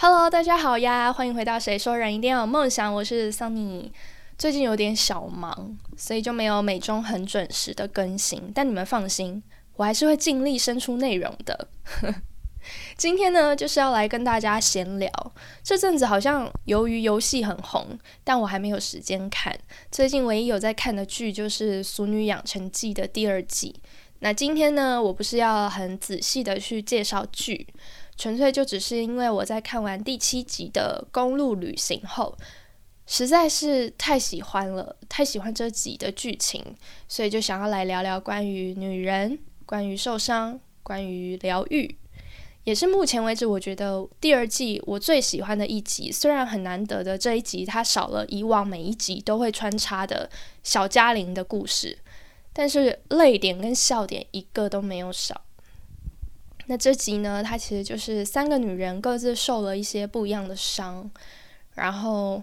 Hello，大家好呀，欢迎回到《谁说人一定要有梦想》，我是 Sunny。最近有点小忙，所以就没有每周很准时的更新。但你们放心，我还是会尽力生出内容的。今天呢，就是要来跟大家闲聊。这阵子好像由于游戏很红，但我还没有时间看。最近唯一有在看的剧就是《俗女养成记》的第二季。那今天呢，我不是要很仔细的去介绍剧。纯粹就只是因为我在看完第七集的公路旅行后，实在是太喜欢了，太喜欢这集的剧情，所以就想要来聊聊关于女人、关于受伤、关于疗愈，也是目前为止我觉得第二季我最喜欢的一集。虽然很难得的这一集，它少了以往每一集都会穿插的小嘉玲的故事，但是泪点跟笑点一个都没有少。那这集呢，它其实就是三个女人各自受了一些不一样的伤，然后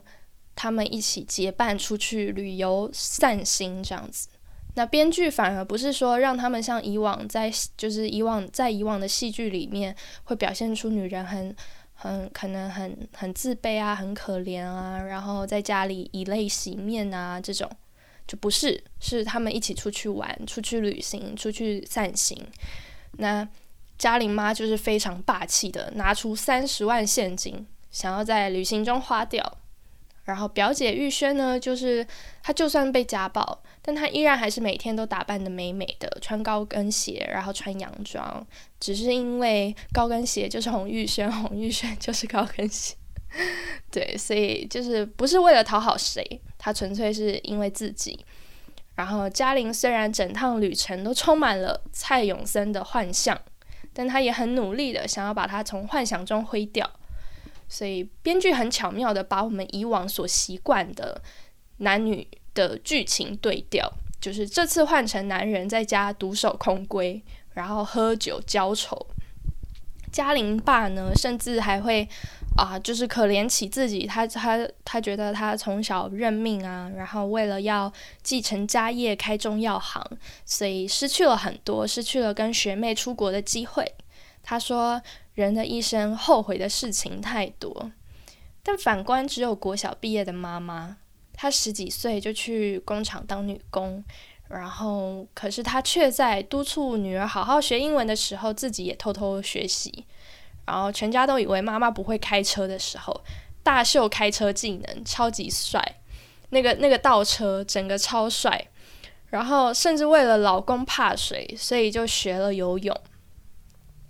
她们一起结伴出去旅游散心这样子。那编剧反而不是说让他们像以往在就是以往在以往的戏剧里面会表现出女人很很可能很很自卑啊，很可怜啊，然后在家里以泪洗面啊这种，就不是，是他们一起出去玩、出去旅行、出去散心。那嘉玲妈就是非常霸气的，拿出三十万现金，想要在旅行中花掉。然后表姐玉轩呢，就是她就算被家暴，但她依然还是每天都打扮的美美的，穿高跟鞋，然后穿洋装。只是因为高跟鞋就是洪玉轩，洪玉轩就是高跟鞋。对，所以就是不是为了讨好谁，她纯粹是因为自己。然后嘉玲虽然整趟旅程都充满了蔡永森的幻象。但他也很努力的想要把它从幻想中挥掉，所以编剧很巧妙的把我们以往所习惯的男女的剧情对调，就是这次换成男人在家独守空闺，然后喝酒浇愁。嘉玲爸呢，甚至还会。啊，就是可怜起自己，他他他觉得他从小认命啊，然后为了要继承家业开中药行，所以失去了很多，失去了跟学妹出国的机会。他说，人的一生后悔的事情太多，但反观只有国小毕业的妈妈，她十几岁就去工厂当女工，然后可是她却在督促女儿好好学英文的时候，自己也偷偷学习。然后全家都以为妈妈不会开车的时候，大秀开车技能，超级帅。那个那个倒车整个超帅。然后甚至为了老公怕水，所以就学了游泳。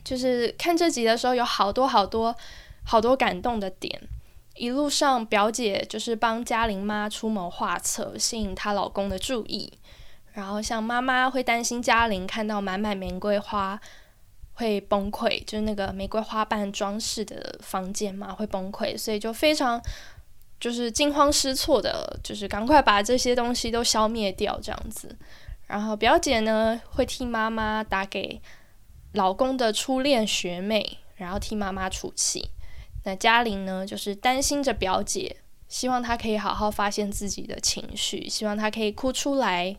就是看这集的时候，有好多好多好多感动的点。一路上表姐就是帮嘉玲妈出谋划策，吸引她老公的注意。然后像妈妈会担心嘉玲看到满满玫瑰花。会崩溃，就是那个玫瑰花瓣装饰的房间嘛，会崩溃，所以就非常就是惊慌失措的，就是赶快把这些东西都消灭掉这样子。然后表姐呢会替妈妈打给老公的初恋学妹，然后替妈妈出气。那嘉玲呢就是担心着表姐，希望她可以好好发现自己的情绪，希望她可以哭出来。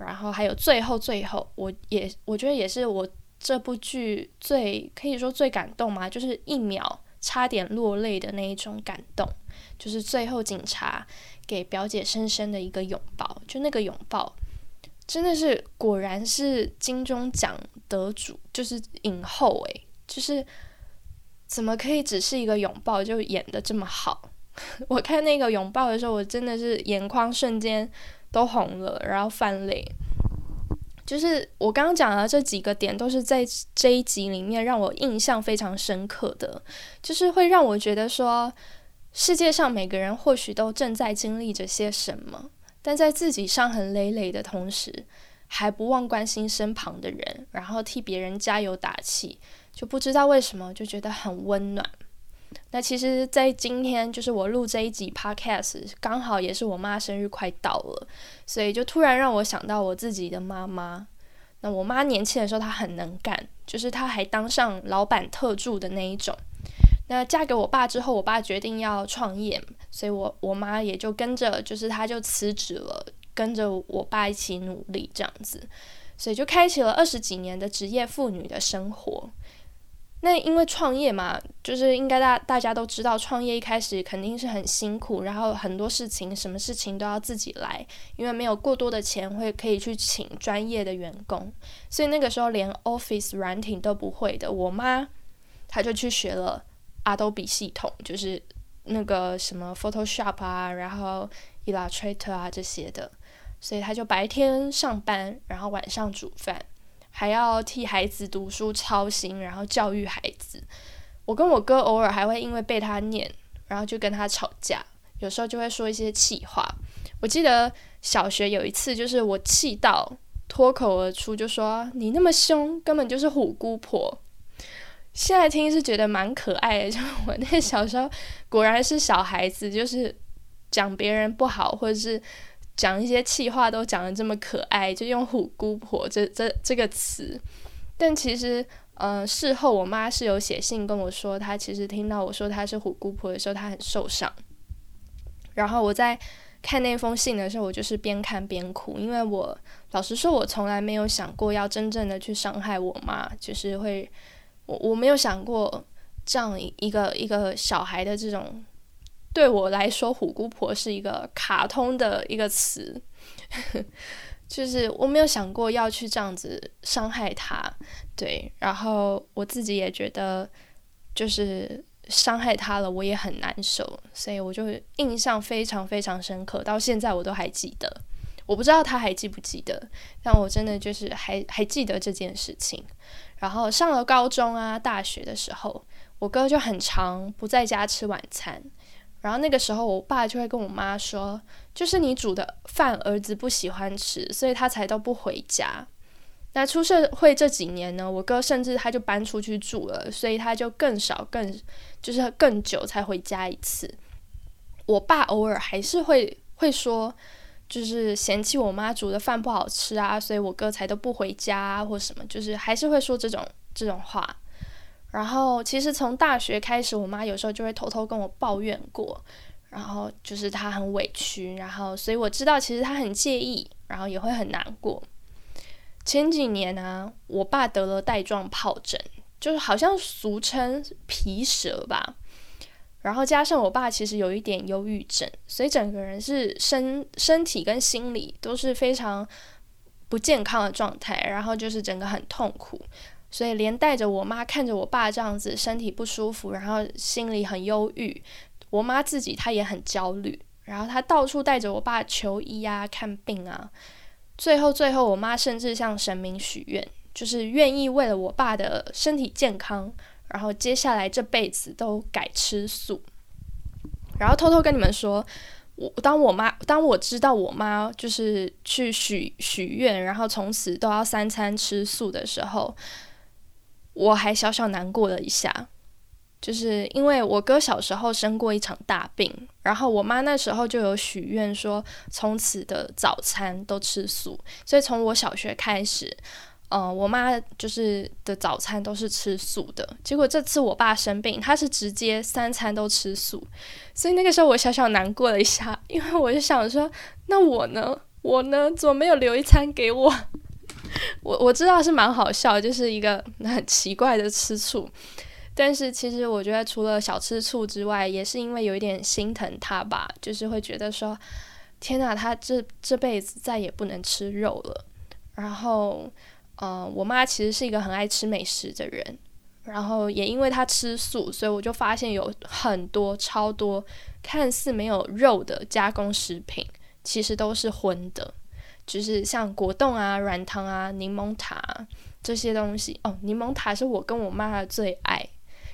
然后还有最后最后，我也我觉得也是我。这部剧最可以说最感动嘛，就是一秒差点落泪的那一种感动，就是最后警察给表姐深深的一个拥抱，就那个拥抱真的是果然是金钟奖得主，就是影后诶，就是怎么可以只是一个拥抱就演的这么好？我看那个拥抱的时候，我真的是眼眶瞬间都红了，然后翻泪。就是我刚刚讲的这几个点，都是在这一集里面让我印象非常深刻的，就是会让我觉得说，世界上每个人或许都正在经历着些什么，但在自己伤痕累累的同时，还不忘关心身旁的人，然后替别人加油打气，就不知道为什么就觉得很温暖。那其实，在今天就是我录这一集 podcast，刚好也是我妈生日快到了，所以就突然让我想到我自己的妈妈。那我妈年轻的时候，她很能干，就是她还当上老板特助的那一种。那嫁给我爸之后，我爸决定要创业，所以我我妈也就跟着，就是她就辞职了，跟着我爸一起努力这样子，所以就开启了二十几年的职业妇女的生活。那因为创业嘛，就是应该大大家都知道，创业一开始肯定是很辛苦，然后很多事情，什么事情都要自己来，因为没有过多的钱会可以去请专业的员工，所以那个时候连 Office 软体都不会的，我妈她就去学了 Adobe 系统，就是那个什么 Photoshop 啊，然后 Illustrator 啊这些的，所以她就白天上班，然后晚上煮饭。还要替孩子读书操心，然后教育孩子。我跟我哥偶尔还会因为被他念，然后就跟他吵架。有时候就会说一些气话。我记得小学有一次，就是我气到脱口而出，就说：“你那么凶，根本就是虎姑婆。”现在听是觉得蛮可爱的，就我那小时候果然是小孩子，就是讲别人不好，或者是。讲一些气话都讲的这么可爱，就用“虎姑婆”这这这个词。但其实，呃，事后我妈是有写信跟我说，她其实听到我说她是虎姑婆的时候，她很受伤。然后我在看那封信的时候，我就是边看边哭，因为我老实说，我从来没有想过要真正的去伤害我妈，就是会，我我没有想过这样一个一个小孩的这种。对我来说，虎姑婆是一个卡通的一个词，就是我没有想过要去这样子伤害她，对，然后我自己也觉得就是伤害她了，我也很难受，所以我就印象非常非常深刻，到现在我都还记得。我不知道他还记不记得，但我真的就是还还记得这件事情。然后上了高中啊、大学的时候，我哥就很常不在家吃晚餐。然后那个时候，我爸就会跟我妈说：“就是你煮的饭，儿子不喜欢吃，所以他才都不回家。”那出社会这几年呢，我哥甚至他就搬出去住了，所以他就更少、更就是更久才回家一次。我爸偶尔还是会会说，就是嫌弃我妈煮的饭不好吃啊，所以我哥才都不回家或什么，就是还是会说这种这种话。然后，其实从大学开始，我妈有时候就会偷偷跟我抱怨过，然后就是她很委屈，然后所以我知道其实她很介意，然后也会很难过。前几年呢，我爸得了带状疱疹，就是好像俗称皮蛇吧。然后加上我爸其实有一点忧郁症，所以整个人是身身体跟心理都是非常不健康的状态，然后就是整个很痛苦。所以连带着我妈看着我爸这样子身体不舒服，然后心里很忧郁，我妈自己她也很焦虑，然后她到处带着我爸求医啊、看病啊。最后，最后我妈甚至向神明许愿，就是愿意为了我爸的身体健康，然后接下来这辈子都改吃素。然后偷偷跟你们说，我当我妈当我知道我妈就是去许许愿，然后从此都要三餐吃素的时候。我还小小难过了一下，就是因为我哥小时候生过一场大病，然后我妈那时候就有许愿说从此的早餐都吃素，所以从我小学开始，嗯，我妈就是的早餐都是吃素的。结果这次我爸生病，他是直接三餐都吃素，所以那个时候我小小难过了一下，因为我就想说，那我呢？我呢？怎么没有留一餐给我？我我知道是蛮好笑，就是一个很奇怪的吃醋，但是其实我觉得除了小吃醋之外，也是因为有一点心疼他吧，就是会觉得说，天哪，他这这辈子再也不能吃肉了。然后，嗯，我妈其实是一个很爱吃美食的人，然后也因为她吃素，所以我就发现有很多超多看似没有肉的加工食品，其实都是荤的。就是像果冻啊、软糖啊、柠檬塔这些东西哦。柠檬塔是我跟我妈的最爱，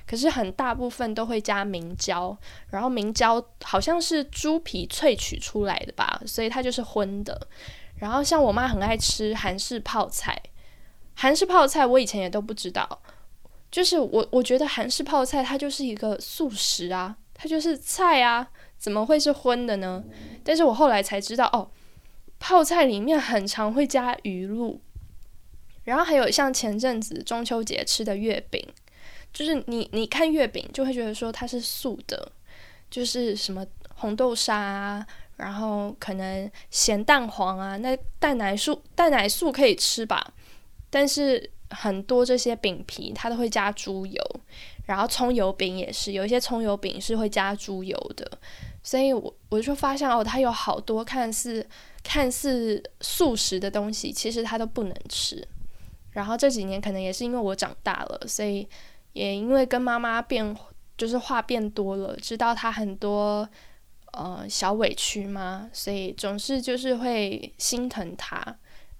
可是很大部分都会加明胶，然后明胶好像是猪皮萃取出来的吧，所以它就是荤的。然后像我妈很爱吃韩式泡菜，韩式泡菜我以前也都不知道，就是我我觉得韩式泡菜它就是一个素食啊，它就是菜啊，怎么会是荤的呢？但是我后来才知道哦。泡菜里面很常会加鱼露，然后还有像前阵子中秋节吃的月饼，就是你你看月饼就会觉得说它是素的，就是什么红豆沙啊，然后可能咸蛋黄啊，那蛋奶素蛋奶素可以吃吧，但是很多这些饼皮，它都会加猪油，然后葱油饼也是，有一些葱油饼是会加猪油的，所以我我就发现哦，它有好多看似看似素食的东西，其实他都不能吃。然后这几年可能也是因为我长大了，所以也因为跟妈妈变就是话变多了，知道她很多呃小委屈嘛，所以总是就是会心疼她。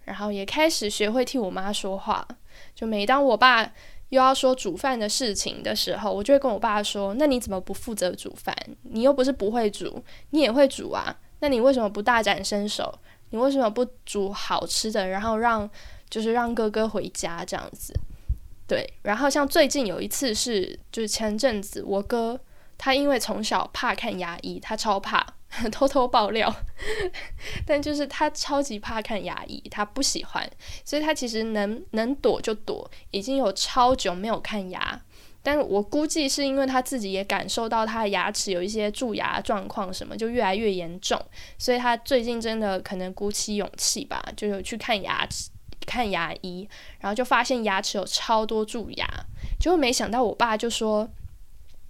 然后也开始学会替我妈说话，就每当我爸又要说煮饭的事情的时候，我就会跟我爸说：“那你怎么不负责煮饭？你又不是不会煮，你也会煮啊？那你为什么不大展身手？你为什么不煮好吃的，然后让就是让哥哥回家这样子？对。然后像最近有一次是，就是前阵子我哥他因为从小怕看牙医，他超怕。”偷偷爆料，但就是他超级怕看牙医，他不喜欢，所以他其实能能躲就躲，已经有超久没有看牙。但我估计是因为他自己也感受到他的牙齿有一些蛀牙状况，什么就越来越严重，所以他最近真的可能鼓起勇气吧，就有去看牙齿、看牙。医，然后就发现牙齿有超多蛀牙，结果没想到我爸就说。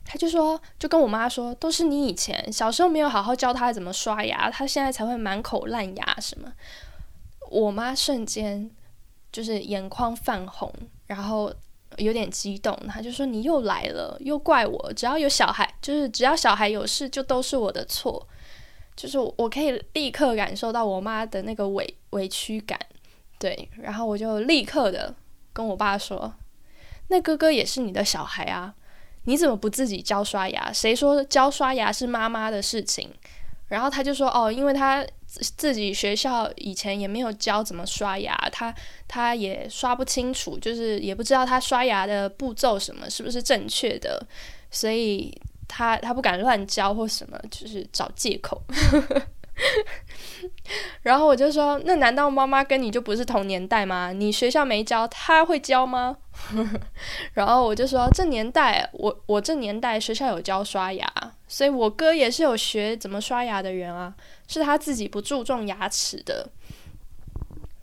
他就说，就跟我妈说，都是你以前小时候没有好好教他怎么刷牙，他现在才会满口烂牙。什么。我妈瞬间就是眼眶泛红，然后有点激动，他就说：“你又来了，又怪我，只要有小孩，就是只要小孩有事，就都是我的错。”就是我可以立刻感受到我妈的那个委委屈感，对，然后我就立刻的跟我爸说：“那哥哥也是你的小孩啊。”你怎么不自己教刷牙？谁说教刷牙是妈妈的事情？然后他就说：“哦，因为他自己学校以前也没有教怎么刷牙，他他也刷不清楚，就是也不知道他刷牙的步骤什么是不是正确的，所以他他不敢乱教或什么，就是找借口。”然后我就说：“那难道妈妈跟你就不是同年代吗？你学校没教，他会教吗？” 然后我就说：“这年代，我我这年代学校有教刷牙，所以我哥也是有学怎么刷牙的人啊，是他自己不注重牙齿的。”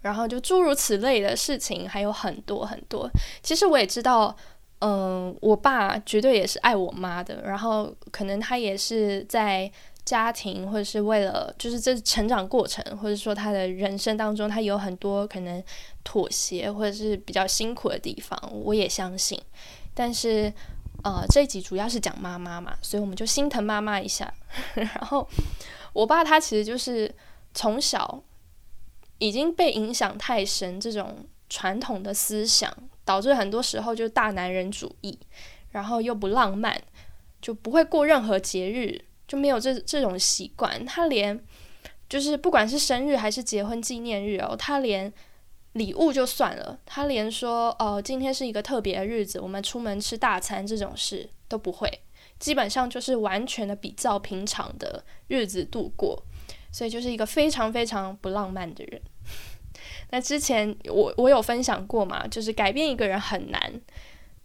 然后就诸如此类的事情还有很多很多。其实我也知道，嗯，我爸绝对也是爱我妈的，然后可能他也是在。家庭，或者是为了，就是这成长过程，或者说他的人生当中，他有很多可能妥协，或者是比较辛苦的地方，我也相信。但是，呃，这一集主要是讲妈妈嘛，所以我们就心疼妈妈一下。然后，我爸他其实就是从小已经被影响太深，这种传统的思想，导致很多时候就大男人主义，然后又不浪漫，就不会过任何节日。就没有这这种习惯，他连就是不管是生日还是结婚纪念日哦，他连礼物就算了，他连说哦今天是一个特别的日子，我们出门吃大餐这种事都不会，基本上就是完全的比照平常的日子度过，所以就是一个非常非常不浪漫的人。那之前我我有分享过嘛，就是改变一个人很难。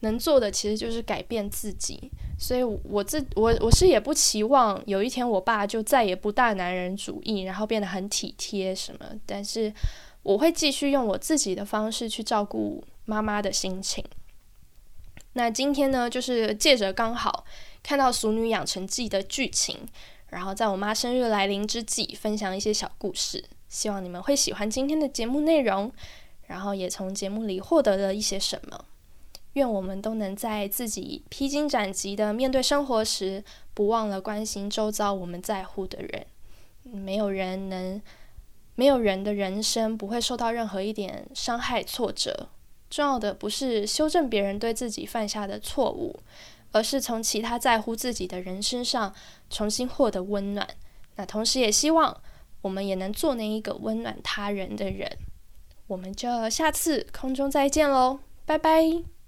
能做的其实就是改变自己，所以我自我我是也不期望有一天我爸就再也不大男人主义，然后变得很体贴什么。但是我会继续用我自己的方式去照顾妈妈的心情。那今天呢，就是借着刚好看到《俗女养成记》的剧情，然后在我妈生日来临之际，分享一些小故事，希望你们会喜欢今天的节目内容，然后也从节目里获得了一些什么。愿我们都能在自己披荆斩棘的面对生活时，不忘了关心周遭我们在乎的人。没有人能，没有人的人生不会受到任何一点伤害挫折。重要的不是修正别人对自己犯下的错误，而是从其他在乎自己的人身上重新获得温暖。那同时也希望我们也能做那一个温暖他人的人。我们就下次空中再见喽，拜拜。